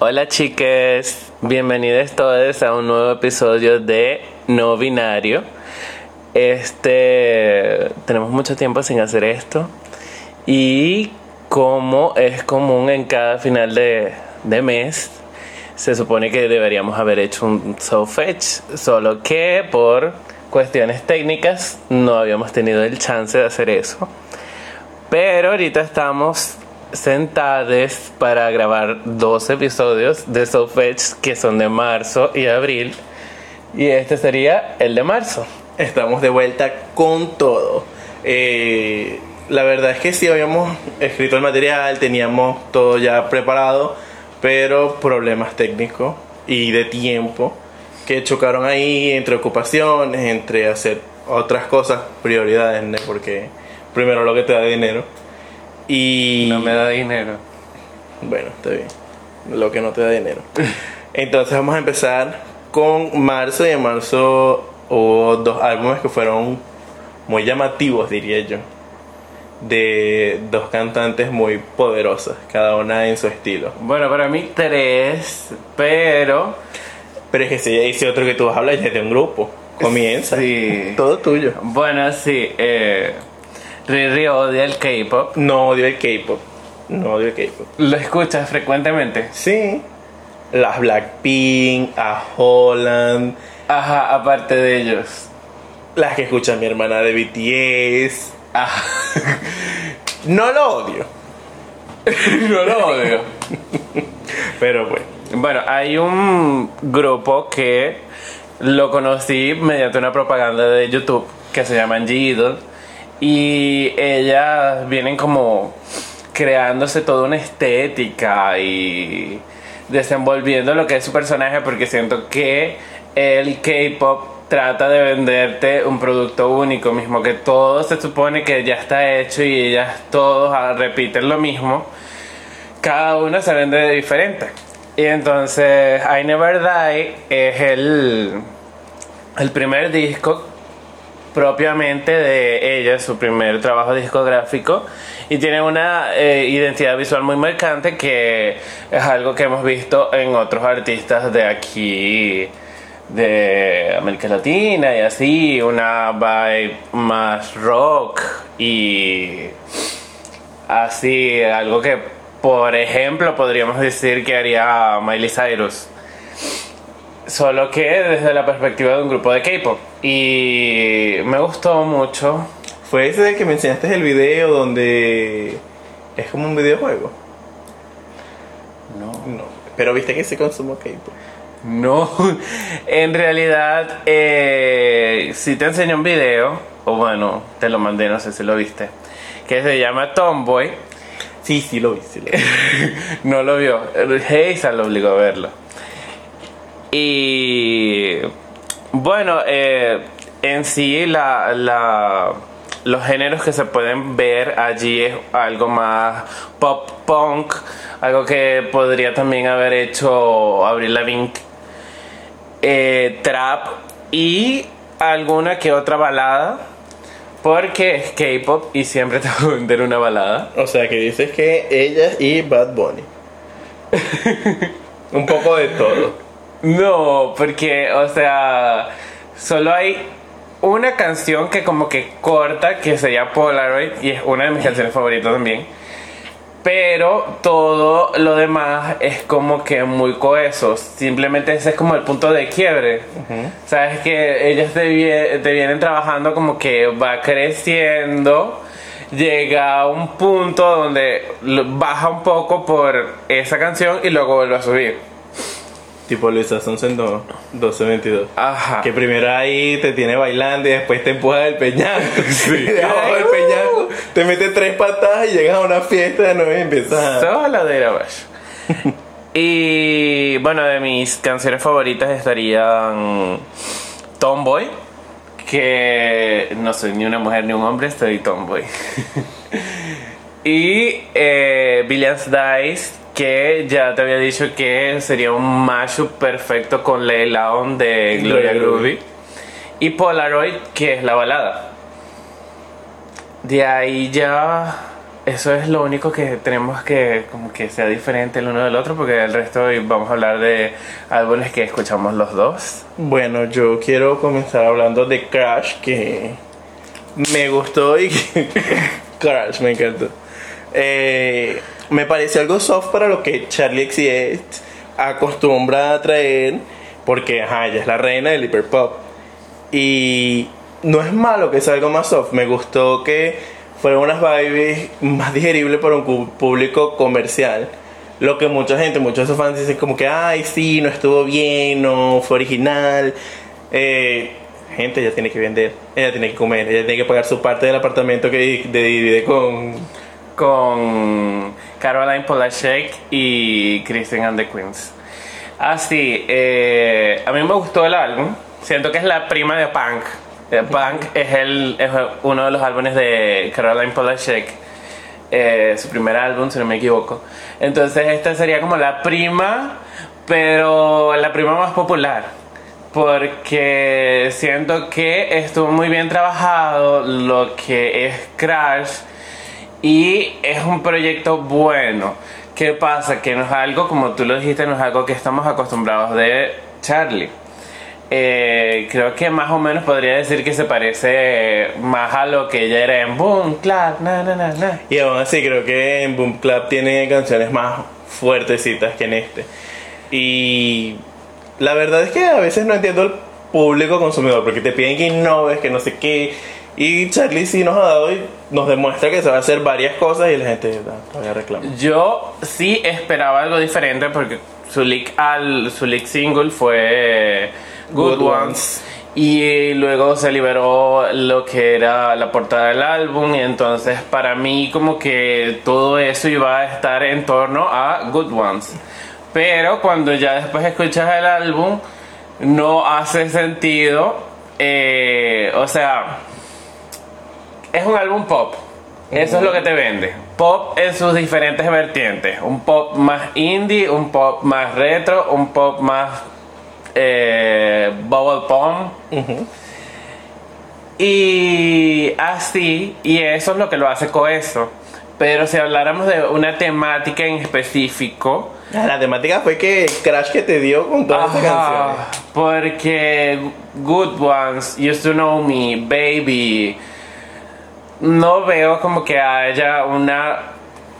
Hola chiques, bienvenidos todos a un nuevo episodio de No Binario. Este, tenemos mucho tiempo sin hacer esto y como es común en cada final de, de mes, se supone que deberíamos haber hecho un So Fetch, solo que por cuestiones técnicas no habíamos tenido el chance de hacer eso. Pero ahorita estamos sentados para grabar dos episodios de So Fetch que son de marzo y abril. Y este sería el de marzo. Estamos de vuelta con todo. Eh, la verdad es que sí habíamos escrito el material, teníamos todo ya preparado, pero problemas técnicos y de tiempo que chocaron ahí entre ocupaciones, entre hacer otras cosas, prioridades, porque primero lo que te da dinero. Y No me da dinero. bueno, está bien. Lo que no te da dinero. Entonces vamos a empezar con marzo y en marzo hubo dos álbumes que fueron muy llamativos, diría yo. De dos cantantes muy poderosas, cada una en su estilo. Bueno, para mí tres, pero Pero es que si dice otro que tú vas a hablar, ya es de un grupo. Comienza. Sí. Todo tuyo. bueno, sí, eh, Riri odia el K-pop. No odio el K-pop. No odio el K-pop. ¿Lo escuchas frecuentemente? Sí. Las Blackpink, a Holland, Ajá, aparte de ellos. las que escucha mi hermana de BTS. Ajá. No lo odio. no lo odio. Pero bueno. Bueno, hay un grupo que lo conocí mediante una propaganda de YouTube que se llama G-Idol y ellas vienen como creándose toda una estética y desenvolviendo lo que es su personaje porque siento que el K-pop trata de venderte un producto único, mismo que todo se supone que ya está hecho y ellas todos repiten lo mismo cada uno se vende de diferente. Y entonces, I Never Die es el, el primer disco propiamente de ella, su primer trabajo discográfico. Y tiene una eh, identidad visual muy marcante que es algo que hemos visto en otros artistas de aquí, de América Latina y así, una vibe más rock y así, algo que, por ejemplo, podríamos decir que haría Miley Cyrus. Solo que desde la perspectiva de un grupo de K-pop. Y me gustó mucho. Fue ese del que me enseñaste el video donde es como un videojuego. No. No. Pero viste que se consumo K-pop. No, en realidad, eh, si te enseñé un video, o bueno, te lo mandé, no sé si lo viste, que se llama Tomboy. Sí, sí lo vi, sí lo vi. no lo vio. Hazel lo obligó a verlo. Y bueno, eh, en sí la, la- los géneros que se pueden ver allí es algo más pop punk, algo que podría también haber hecho Avril Lavigne, eh, trap y alguna que otra balada, porque es K-pop y siempre te voy a vender una balada. O sea que dices que ella y Bad Bunny. un poco de todo. No, porque, o sea, solo hay una canción que como que corta, que se llama Polaroid, y es una de mis canciones favoritas también. Pero todo lo demás es como que muy coheso. Simplemente ese es como el punto de quiebre. Sabes que ellas te, vie- te vienen trabajando como que va creciendo. Llega a un punto donde baja un poco por esa canción y luego vuelve a subir. Tipo Luisa Sonsen 1222. Ajá. Que primero ahí te tiene bailando y después te empuja del peñasco. Sí. Y del peñasco te mete tres patadas y llegas a una fiesta de nuevo y empiezas a... Sola de Irabash. y bueno, de mis canciones favoritas estarían Tomboy, que no soy ni una mujer ni un hombre, estoy Tomboy. y eh, Billions Dice, que ya te había dicho que sería un mashup perfecto con Leila On de Gloria. Groovy. Y Polaroid, que es la balada. De ahí ya eso es lo único que tenemos que como que sea diferente el uno del otro porque el resto hoy vamos a hablar de álbumes que escuchamos los dos. Bueno, yo quiero comenzar hablando de Crash, que me gustó y que... Crash, me encantó. Eh, me pareció algo soft para lo que Charlie XCX acostumbra a traer, porque ajá, ella es la reina del hiperpop. Y no es malo que sea algo más soft, me gustó que fueron unas vibes más digeribles para un público comercial. Lo que mucha gente, muchos de esos fans dicen como que, ay, sí, no estuvo bien, no fue original. Eh, gente, ella tiene que vender, ella tiene que comer, ella tiene que pagar su parte del apartamento que divide con... Con Caroline Polachek y Kristen and the Queens. Ah, sí, eh, a mí me gustó el álbum. Siento que es la prima de Punk Punk es, el, es uno de los álbumes de Caroline Polachek, eh, su primer álbum, si no me equivoco. Entonces, esta sería como la prima, pero la prima más popular. Porque siento que estuvo muy bien trabajado lo que es Crash y es un proyecto bueno. ¿Qué pasa? Que no es algo, como tú lo dijiste, no es algo que estamos acostumbrados de Charlie. Eh, creo que más o menos podría decir que se parece más a lo que ella era en Boom Club. Na, na, na, y aún así creo que en Boom Club tiene canciones más fuertecitas que en este. Y la verdad es que a veces no entiendo el público consumidor porque te piden que innoves, que no sé qué. Y Charlie sí nos ha dado y nos demuestra que se va a hacer varias cosas y la gente todavía reclama. Yo sí esperaba algo diferente porque su leak, al, su leak single fue Good, Ones. Y luego se liberó lo que era la portada del álbum y entonces para mí como que todo eso iba a estar en torno a Good Ones. Pero cuando ya después escuchas el álbum no hace sentido, eh, o sea, es un álbum pop. Eso es lo que te vende. Pop en sus diferentes vertientes. Un pop más indie, un pop más retro, un pop más eh, Bubble Pong. Y así, y eso es lo que lo hace coeso. Pero si habláramos de una temática en específico. Ah, la temática fue que Crash que te dio con todas estas canciones. Porque Good Ones, Used to Know Me, Baby. No veo como que haya una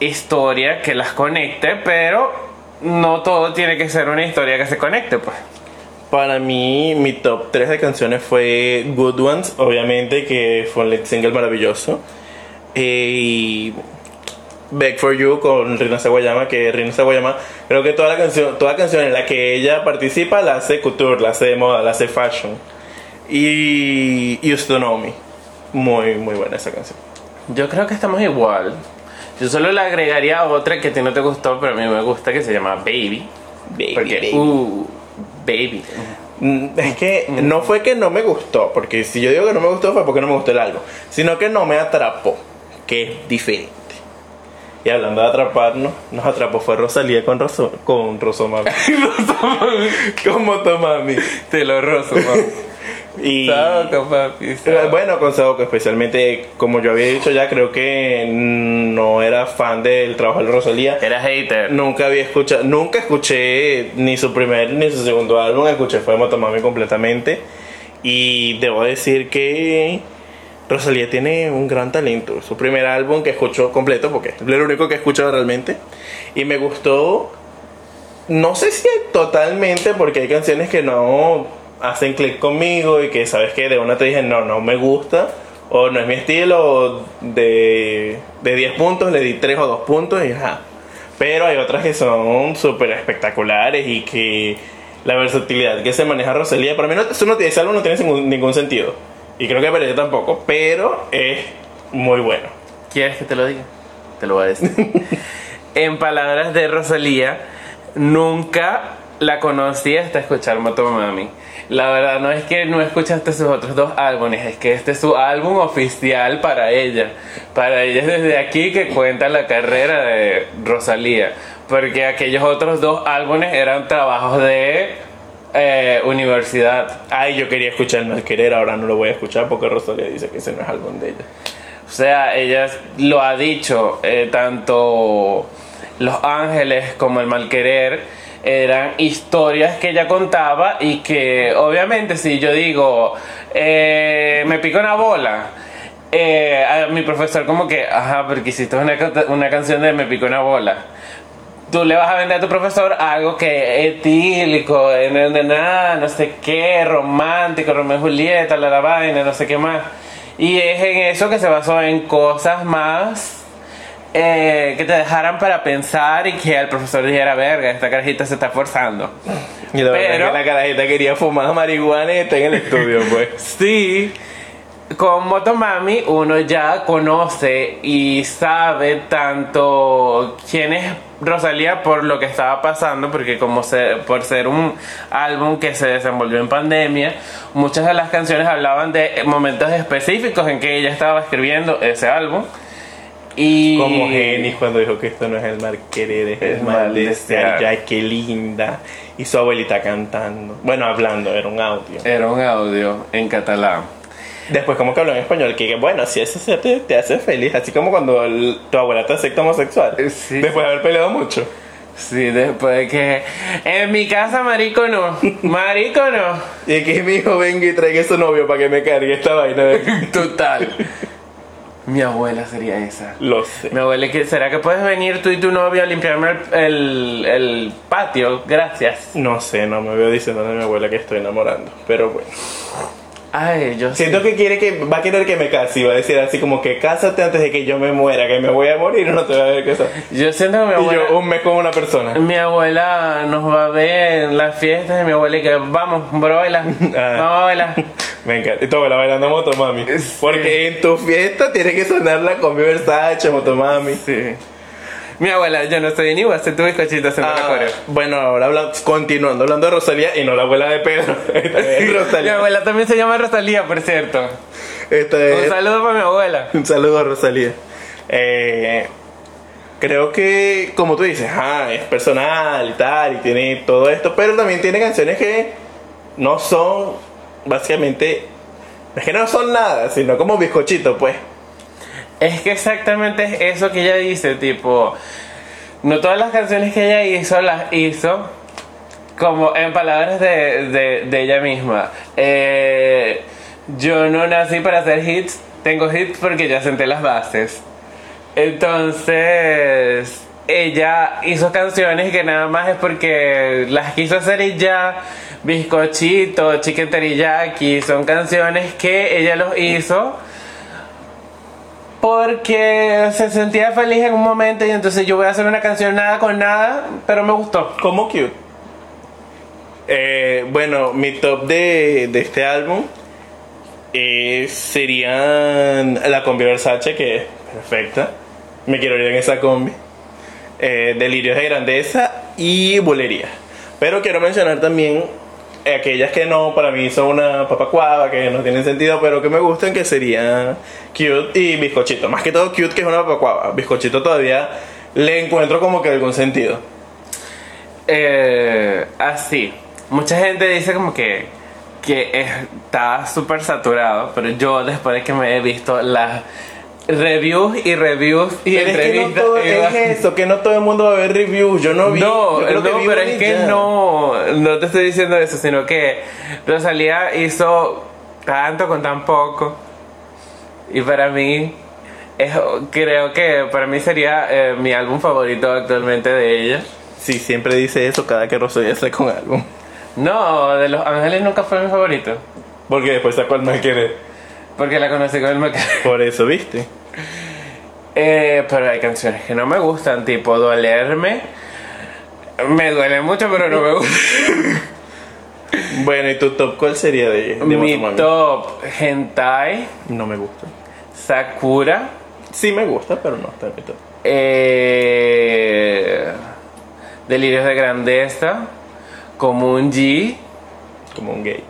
historia que las conecte, pero no todo tiene que ser una historia que se conecte, pues. Para mí, mi top 3 de canciones fue Good Ones, obviamente, que fue un single maravilloso. Eh, y Back for You con Rina Sawayama, que Rina Sawayama, creo que toda la canción, toda canción en la que ella participa la hace couture, la hace de moda, la hace fashion. Y Know Me, muy, muy buena esa canción. Yo creo que estamos igual. Yo solo le agregaría otra que a ti no te gustó, pero a mí me gusta, que se llama Baby. Baby. Porque, Uh, Baby. Mm, es que no fue que no me gustó, porque si yo digo que no me gustó fue porque no me gustó el álbum, sino que no me atrapó, que es diferente. Y hablando de atraparnos, nos atrapó fue Rosalía con, Roso, con Rosomami. Como Motomami. Te lo Y Bueno, con Saoko, especialmente como yo había dicho ya, creo que no era fan del trabajo de Rosalía. Era hater. Nunca había escuchado, nunca escuché ni su primer ni su segundo álbum, escuché fue Motomami completamente. Y debo decir que Rosalía tiene un gran talento. Su primer álbum que escucho completo, porque es lo único que he escuchado realmente. Y me gustó, no sé si totalmente, porque hay canciones que no hacen clic conmigo y que sabes que de una te dije, no, no me gusta o no es mi estilo, de, de 10 puntos le di 3 o 2 puntos y ya. Pero hay otras que son súper espectaculares y que la versatilidad que se maneja Rosalía, para mí no, eso no, ese álbum no tiene ningún, sentido. Y creo que para ella tampoco, pero es muy bueno. ¿Quieres que te lo diga? Te lo voy a decir. en palabras de Rosalía, nunca la conocí hasta escuchar Motomami. La verdad no es que no escuchaste sus otros dos álbumes, es que este es su álbum oficial para ella. Para ella es desde aquí que cuenta la carrera de Rosalía. Porque aquellos otros dos álbumes eran trabajos de eh, universidad. Ay, yo quería escuchar el querer, ahora no lo voy a escuchar porque Rosalía dice que ese no es álbum de ella. O sea, ella lo ha dicho, eh, tanto Los Ángeles como El Malquerer eran historias que ella contaba y que obviamente si yo digo, eh, me pico una bola, eh, a mi profesor como que, ajá, porque hiciste una, una canción de me pico una bola. Tú le vas a vender a tu profesor algo que etílico, na, na, na, no sé qué, romántico, Romeo y Julieta, la, la vaina, no sé qué más. Y es en eso que se basó en cosas más eh, que te dejaran para pensar y que el profesor dijera, verga, esta carajita se está esforzando. Y la verdad es que la carajita quería fumar marihuana y está en el estudio, pues. Sí, con Motomami uno ya conoce y sabe tanto quién es Rosalía por lo que estaba pasando, porque como se, por ser un álbum que se desenvolvió en pandemia, muchas de las canciones hablaban de momentos específicos en que ella estaba escribiendo ese álbum. Y Como Genis cuando dijo que esto no es el mal querer, es el Es mal mal desear. Ya, qué linda. Y su abuelita cantando. Bueno, hablando, era un audio. era un audio en catalán. Después como que habló en español, que bueno, si eso se te, te hace feliz, así como cuando el- tu abuela te acepta homosexual. Eh, sí. Después de haber peleado mucho. Sí, después de que en mi casa marico no, marico no. Y que mi hijo venga y traiga a su novio para que me cargue esta vaina de Total. Mi abuela sería esa. Lo sé. Mi abuela, que ¿será que puedes venir tú y tu novio a limpiarme el, el- el patio? Gracias. No sé, no me veo diciendo a mi abuela que estoy enamorando. Pero bueno. Ay, yo Siento que quiere que va a querer que me case y va a decir así como que cásate antes de que yo me muera, que me voy a morir y no te voy a ver casar. Yo siento que mi Y abuela... yo un mes con una persona. Mi abuela nos va a ver en las fiestas y mi abuela y que vamos, bro, baila, Ah. vamos a bailar. Me encanta. Y tu abuela bailando motomami. Sí. Porque en tu fiesta tiene que sonar la combi Versace, motomami. Sí. Mi abuela, yo no estoy en igual, se tu bizcochito haciendo la Ah, coreo. bueno, ahora habla- continuando hablando de Rosalía y no la abuela de Pedro. Es Mi abuela también se llama Rosalía, por cierto. Esta Un es- saludo para mi abuela. Un saludo a Rosalía. Eh, creo que, como tú dices, ah, es personal y tal, y tiene todo esto, pero también tiene canciones que no son, básicamente, es que no son nada, sino como bizcochito, pues. Es que exactamente es eso que ella dice, tipo, no todas las canciones que ella hizo las hizo como en palabras de, de- ella misma. Eh, yo no nací para hacer hits, tengo hits porque ya senté las bases. Entonces, ella hizo canciones que nada más es porque las quiso hacer y ya. Bizcochito, Chicken Teriyaki, son canciones que ella los hizo porque se sentía feliz en un momento y entonces yo voy a hacer una canción nada con nada, pero me gustó. Como cute. Eh, bueno, mi top de, de este álbum eh, serían la combi Versace, que es perfecta. Me quiero ir en esa combi. Eh, Delirios de grandeza y Bulería. Pero quiero mencionar también aquellas que no, para mí son una papacuava, que no tienen sentido, pero que me gustan, que serían Cute y Bizcochito. Más que todo Cute, que es una papacuava. Bizcochito todavía le encuentro como que algún sentido. Eh, así, mucha gente dice como que, que está súper saturado, pero yo después de que me he visto las reviews y reviews y Pero es que no entrevistas... todo es eso, que no todo el mundo va a ver reviews. Yo no vi. No, vi pero es que ya. no, no te estoy diciendo eso, sino que Rosalía hizo tanto con tan poco. Y para mí, es, creo que para mí sería eh, mi álbum favorito actualmente de ella. Sí, siempre dice eso cada que Rosalía sale con álbum. No, de Los Ángeles nunca fue mi favorito. Porque después sacó el mal querer. Porque la conocí con el Mac. Por eso, ¿viste? Eh, pero hay canciones que no me gustan, tipo Dolerme. Me duele mucho, pero no me gusta. Bueno, ¿y tu top cuál sería de, de Mi Motomami? top Hentai, No me gusta. Sakura. Sí me gusta, pero no está en mi top. Eh, Delirios de Grandeza, como un G Como un gay.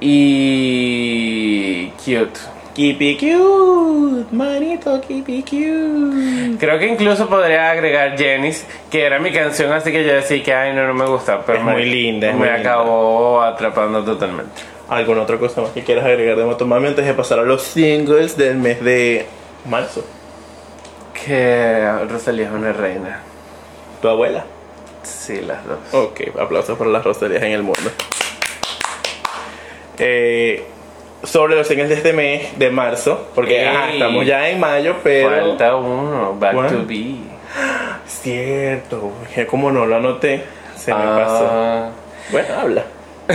y Cute. Keep it cute, manito, keep it cute. Creo que incluso podría agregar Jenny's, que era mi canción, así que yo decía que ay no, no me gusta, pero Es me, muy linda, es me muy linda. acabó atrapando totalmente. ¿Alguna otra cosa más que quieras agregar de Motomami antes de pasar a los singles del mes de Marzo. Que Rosalía es una reina. Tu abuela. Sí, las dos. Ok, aplausos para las Rosalías en el mundo. Eh, sobre los singles de este mes, de marzo, porque Ey. ajá, estamos ya en mayo, pero... Falta uno, Back ¿Cuál? to Be. Cierto, como no lo anoté, se me pasó. Ah, Bueno, habla.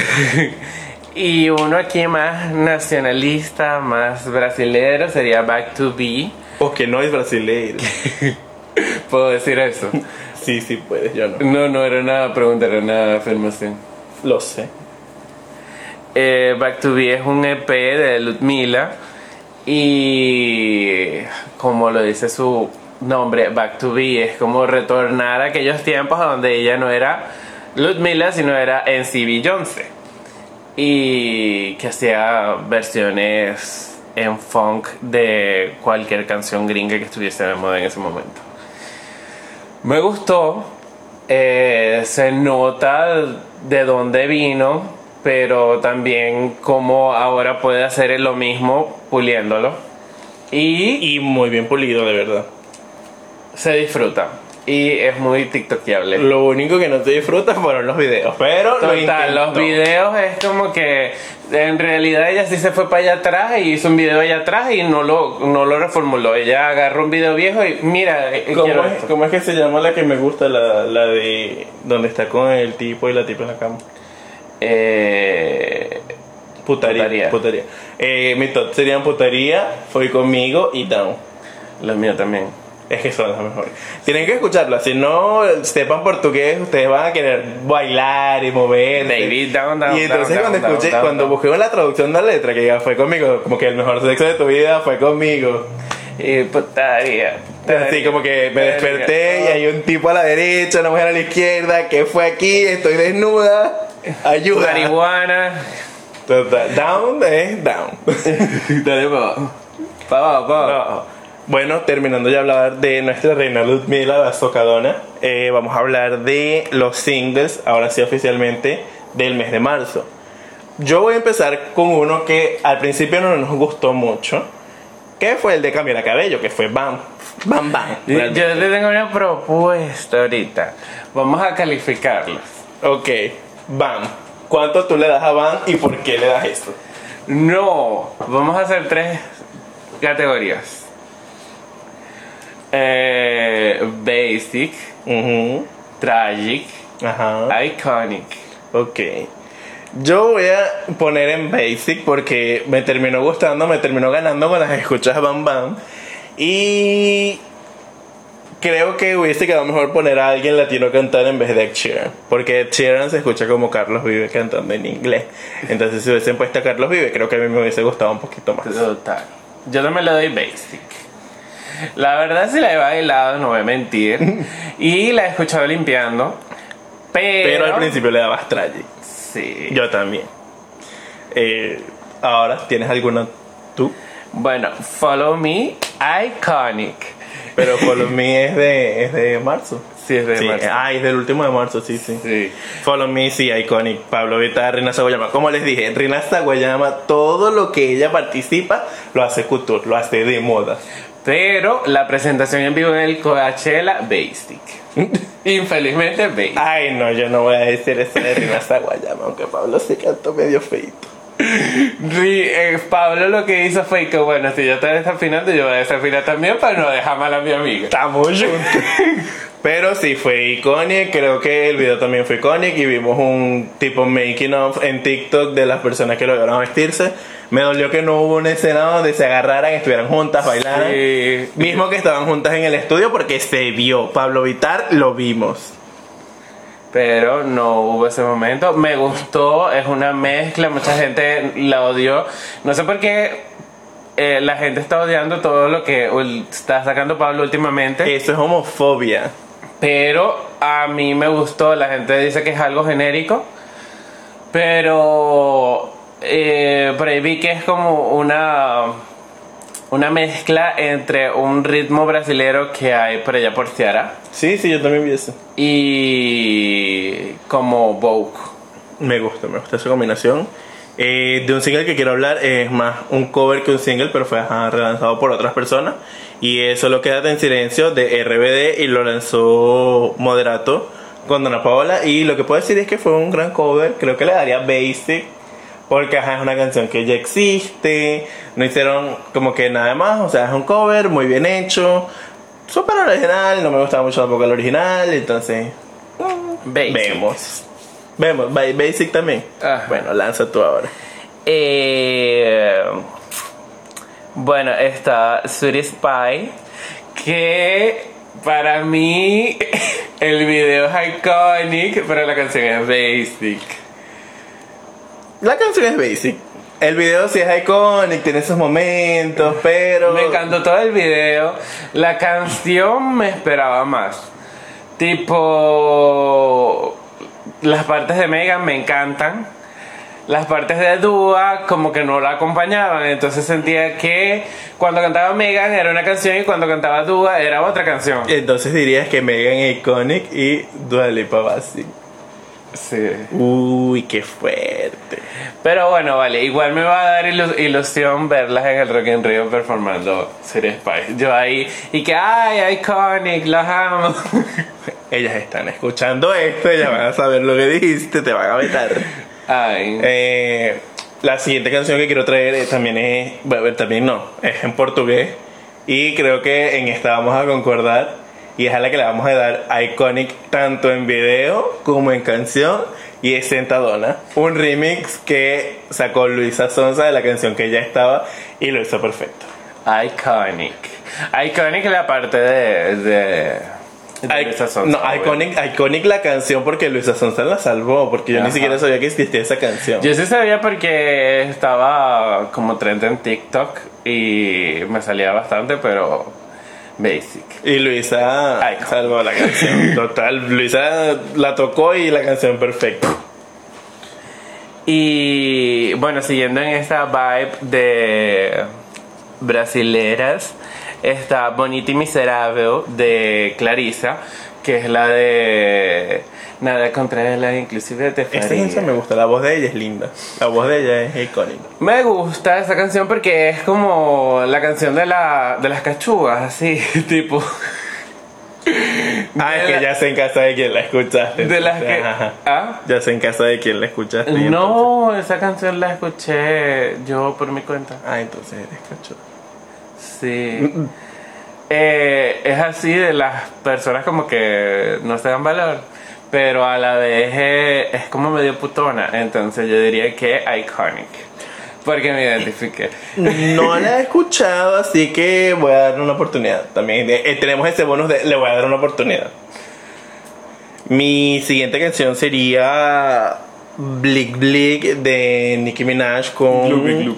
Y uno aquí más nacionalista, más brasilero, sería Back to Be. O que no es brasileiro. ¿Puedo decir eso? sí, sí puedes, yo no. No, no era una pregunta, era una afirmación. Lo sé. Eh, Back to Be es un EP de Ludmila y como lo dice su nombre, Back to Be es como retornar a aquellos tiempos donde ella no era Ludmila, sino era NC Beyoncé y que hacía versiones en funk de cualquier canción gringa que estuviese de moda en ese momento. Me gustó, eh, se nota de dónde vino, pero también cómo ahora puede hacer lo mismo puliéndolo. Y Y muy bien pulido, de verdad. se disfruta. Y es muy tiktokeable. Lo único que no te disfrutas fueron los videos, pero lo Total, los intentó. videos es como que en realidad ella sí se fue para allá atrás y hizo un video allá atrás y no lo, no lo reformuló. Ella agarró un video viejo y mira, eh, quiero ¿Cómo es, cómo es que se llama la que me gusta? La, la de donde está con el tipo y la tipa en la cama. Eh, Putaría. Putaría. Putaría. Eh, mi top serían putaría, fue conmigo y down. los míos también. Es que son las mejores. Tienen que escucharlas. Si no sepan portugués, ustedes van a querer bailar y mover. David, down, down, Y entonces down, cuando down, escuché, down, cuando busqué la traducción de la letra, que ya fue conmigo, como que el mejor sexo de tu vida fue conmigo. Y putaría. Así como que me desperté y hay un tipo a la derecha, una mujer a la izquierda, ¿qué fue aquí? Estoy desnuda. Ayuda. Marihuana. Down es down. Dale para abajo. Para abajo, para abajo. No. Bueno, terminando ya de hablar de nuestra reina Ludmila, la socadona, eh, vamos a hablar de los singles, ahora sí oficialmente, del mes de marzo. Yo voy a empezar con uno que al principio no nos gustó mucho, que fue el de Camila Cabello, que fue Bam. Bam Bam. Yo yo le tengo una propuesta ahorita. Vamos a calificarlos. Ok, Bam. ¿Cuánto tú le das a Bam y por qué le das esto? No, vamos a hacer tres categorías. Eh, basic, tragic, Ajá. iconic. Ok. Yo voy a poner en basic porque me terminó gustando, me terminó ganando con las escuchas Bam Bam. Y creo que hubiese quedado mejor poner a alguien latino a cantar en vez de Ed Sheeran. Porque Ed Sheeran se escucha como Carlos Vive cantando en inglés. Entonces si hubiesen puesto a Carlos Vive, creo que a mí me hubiese gustado un poquito más. Total. Yo también le doy basic. La verdad sí la he bailado, no voy a mentir. y la he escuchado limpiando. Pero, Pero al principio le dabas tragic. Sí. Yo también. Eh, ahora, ¿tienes alguna tú? Bueno, Follow Me, Iconic. Pero Follow Me es de, es de marzo. Sí, es de Sí, marzo. Ah, es del último de marzo, sí, sí. Sí. Follow Me, sí, Iconic. Pablo Vita, Rina Saguayama. Como les dije, Rina Saguayama, todo lo que ella participa lo hace couture, lo hace de moda. Pero la presentación en vivo en el Coachella, Basic. Infelizmente, Basic. Ay, no, yo no voy a decir eso de Rina Saguayama, aunque Pablo se cantó medio feito. Eh, Pablo lo que hizo fue que, bueno, si yo estoy desafinando, yo voy a desafinar también para no dejar mal a mi amiga. Estamos juntos. Pero sí, fue iconic. Creo que el video también fue iconic. Y vimos un tipo making of en TikTok de las personas que lograron vestirse. Me dolió que no hubo una escena donde se agarraran, estuvieran juntas, bailaran. Sí. Mismo que estaban juntas en el estudio porque se vio. Pablo Vitar lo vimos. Pero no hubo ese momento. Me gustó, es una mezcla, mucha gente la odió. No sé por qué eh, la gente está odiando todo lo que está sacando Pablo últimamente. Eso es homofobia. Pero a mí me gustó, la gente dice que es algo genérico. Pero eh, por ahí vi que es como una, una mezcla entre un ritmo brasilero que hay por allá por Ciara Sí, sí, yo también vi eso. y como Vogue. Me gusta, me gusta esa combinación. Eh, de un single que quiero hablar es más un cover que un single, pero fue ajá, relanzado por otras personas. Y eso lo queda en silencio de RBD y lo lanzó Moderato con Dona Paola. Y lo que puedo decir es que fue un gran cover. Creo que le daría basic. Porque ajá, es una canción que ya existe. No hicieron como que nada más. O sea, es un cover muy bien hecho. Súper original. No me gustaba mucho tampoco el original. Entonces, Basic. vemos. Vemos. Ba- Basic también. Ajá. Bueno, lanza tú ahora. Eh, bueno, está Sweetie Spy, que para mí el video es iconic, pero la canción es basic. La canción es basic. El video sí es iconic, tiene esos momentos, pero. Me encantó todo el video. La canción me esperaba más. Tipo. Las partes de Megan me encantan. Las partes de Dua como que no la acompañaban. Entonces sentía que cuando cantaba Megan era una canción y cuando cantaba Dua era otra canción. Entonces dirías que Megan es iconic y Dua Lipa basic. Sí. Uy, qué fuerte. Pero bueno, vale, igual me va a dar ilu- ilusión verlas en el Rock in Rio performando Series Spice. Yo ahí, y que, ay, iconic, las amo. Ellas están escuchando esto, ellas van a saber lo que dijiste, te van a vetar. ay. Eh, la siguiente canción que quiero traer eh, también es, bueno, también no, es en portugués y creo que en esta vamos a concordar y es a la que le vamos a dar iconic tanto en video como en canción y es Sentadona, un remix que sacó Luisa Sonza de la canción que ya estaba y lo hizo perfecto. Iconic. Iconic la parte de. de, I- Luisa Sonza, no, iconic, iconic la canción porque Luisa Sonza la salvó, porque yo ni siquiera sabía que existía esa canción. Yo sí sabía porque estaba como trend en TikTok y me salía bastante, pero. Basic. Y Luisa Icon. salvó la canción. Total, Luisa la tocó y la canción perfecta. Y bueno, siguiendo en esta vibe de brasileras, está Bonita y Miserable de Clarisa, que es la de Nada contra la inclusive te Esta canción me gusta, la voz de ella es linda. La voz de ella es icónica. Me gusta esa canción porque es como la canción de, la, de las cachugas, así, tipo. Ah, es que la- ya sé en casa de quién la escuchaste. De las que. Ajá. ¿Ah? Ya sé en casa de quién la escuchaste. entonces- No, esa canción la escuché yo por mi cuenta. Ah, entonces eres cacho. Sí. Eh, es así de las personas como que no se dan valor, pero a la vez eh, es como medio putona. Entonces yo diría que iconic. Porque me identifiqué. No la he escuchado, así que voy a darle una oportunidad. También eh, tenemos ese bonus de le voy a dar una oportunidad. Mi siguiente canción sería Blick Blick de Nicki Minaj con. Glup, glup.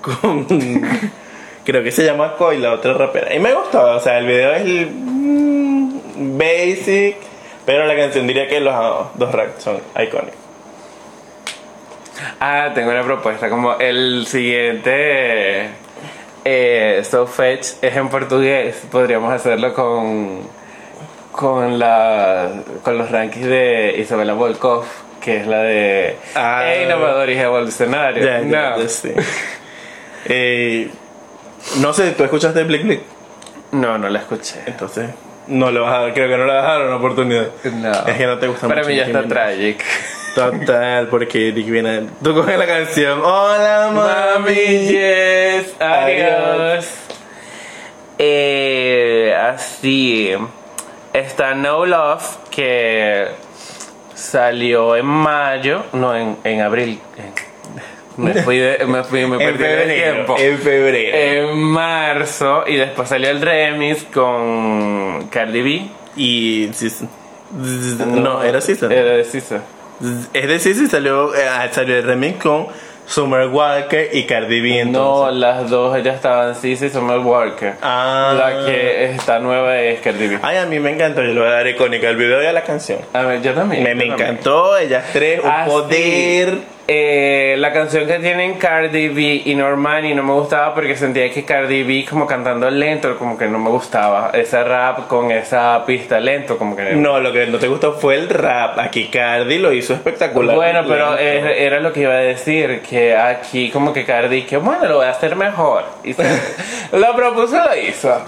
con creo que se llama Koi, la otra rapera. Y me gustó, o sea, el video es mm, basic, pero la canción diría que los dos raps son icónicos. Ah, tengo una propuesta. Como el siguiente eh, So Fetch es en portugués, podríamos hacerlo con con la con los rankings de Isabela Volkov, que es la de Ah. "Hey, innovador y revolucionario. Ya, no. Eh, no sé, ¿tú escuchaste Blick Blick? no, no la escuché. Entonces, no le vas a dar, creo que no le vas a dar una oportunidad. No. Es que no te gusta Para mucho mí ya Nicki está Minaj. tragic. Total, porque Nicki Minaj. Tú coges la canción. Hola, Mami, mami. yes, adiós. Eh, así está No Love que salió en mayo, no en, en abril. en- me fui, de- me fui, me perdí de febrero. tiempo. En febrero. En marzo y después salió el remix con Cardi B. Y. No, era Season. Era de Sisa. Es decir, si salió, eh, salió el remix con Summer Walker y Cardi B. No, Entonces. las dos ellas estaban Sisa y Summer Walker. Ah. La que está nueva es Cardi B. Ay, a mí me encantó. Yo le voy a dar icónica el video y a la canción. A ver, yo también. Me, yo me también. encantó. Ellas tres, un Ah, sí. Eh, la canción que tienen Cardi B y Normani no me gustaba porque sentía que Cardi B como cantando lento, como que no me gustaba. Ese rap con esa pista lento, como que No, lo que no te gustó fue el rap. Aquí Cardi lo hizo espectacular. Bueno, pero era, era lo que iba a decir, que aquí como que Cardi, que bueno, lo voy a hacer mejor. Y se- lo propuso, lo hizo.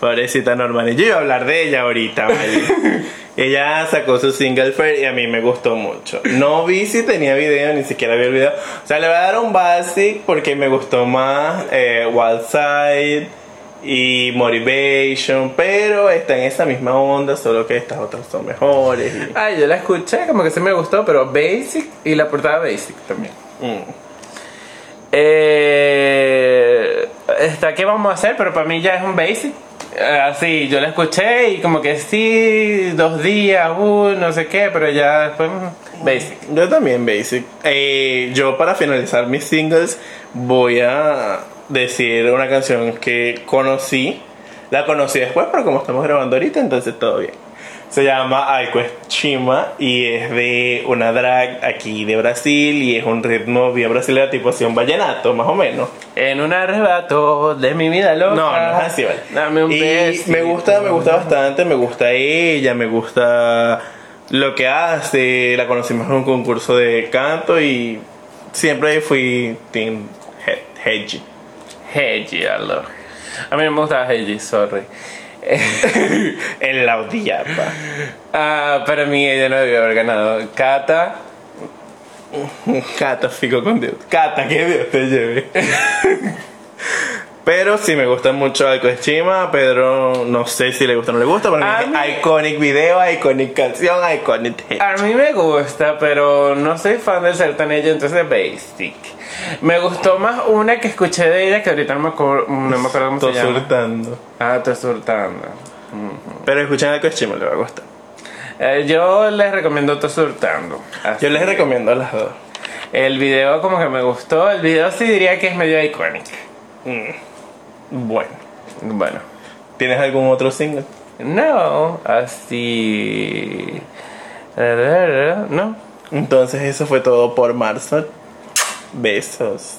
Pobrecita Normani. Yo iba a hablar de ella ahorita, ¿vale? ella sacó su single Fair y a mí me gustó mucho. No vi si tenía video, ni siquiera vi el video. O sea, le voy a dar un basic porque me gustó más eh, Wild Side y Motivation, pero está en esa misma onda, solo que estas otras son mejores. y- Ay, yo la escuché, como que se me gustó, pero Basic y la portada Basic también. Mm. Eh, está qué vamos a hacer, pero para mí ya es un basic. Eh, Así, yo la escuché y como que sí, dos días, uh, no sé qué, pero ya después mm, basic. Yo también, Basic. Eh, yo para finalizar mis singles voy a decir una canción que conocí. La conocí después, pero como estamos grabando ahorita, entonces todo bien. Se llama Aiko Chima y es de una drag aquí de Brasil y es un ritmo bien brasileño tipo así un vallenato, más o menos. En un arrebato de mi vida loca. No, no es así, vale. Dame un y besito. me gusta, me gusta bastante, me gusta ella, me gusta lo que hace. La conocimos en un concurso de canto y siempre fui Team He- Heiji. Heiji, aló. A mí no me gusta Heiji, sorry. En la odiaba. Ah, para mí ella no debió haber ganado. Kata, Cata, fico con Dios. Cata, que Dios te lleve. Pero sí me gusta mucho Alco Chima. Pedro, no sé si le gusta o no le gusta. Para mí, mí- iconic video, iconic canción, iconic hit. A mí me gusta, pero no soy fan del sertanejo, entonces Basic. Me gustó más una que escuché de ella que ahorita no me acuerdo, no me acuerdo cómo se llama. surtando. Ah, estoy surtando. Pero escuchen Alco Chima, le va a gustar. Eh, yo les recomiendo Estoy surtando. Así. Yo les recomiendo las dos. El video como que me gustó. El video sí diría que es medio iconic. Bueno. Bueno. ¿Tienes algún otro single? No, así... No. Entonces eso fue todo por marzo. Besos.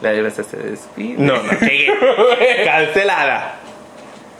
La diversa se despide. No, no. Cancelada.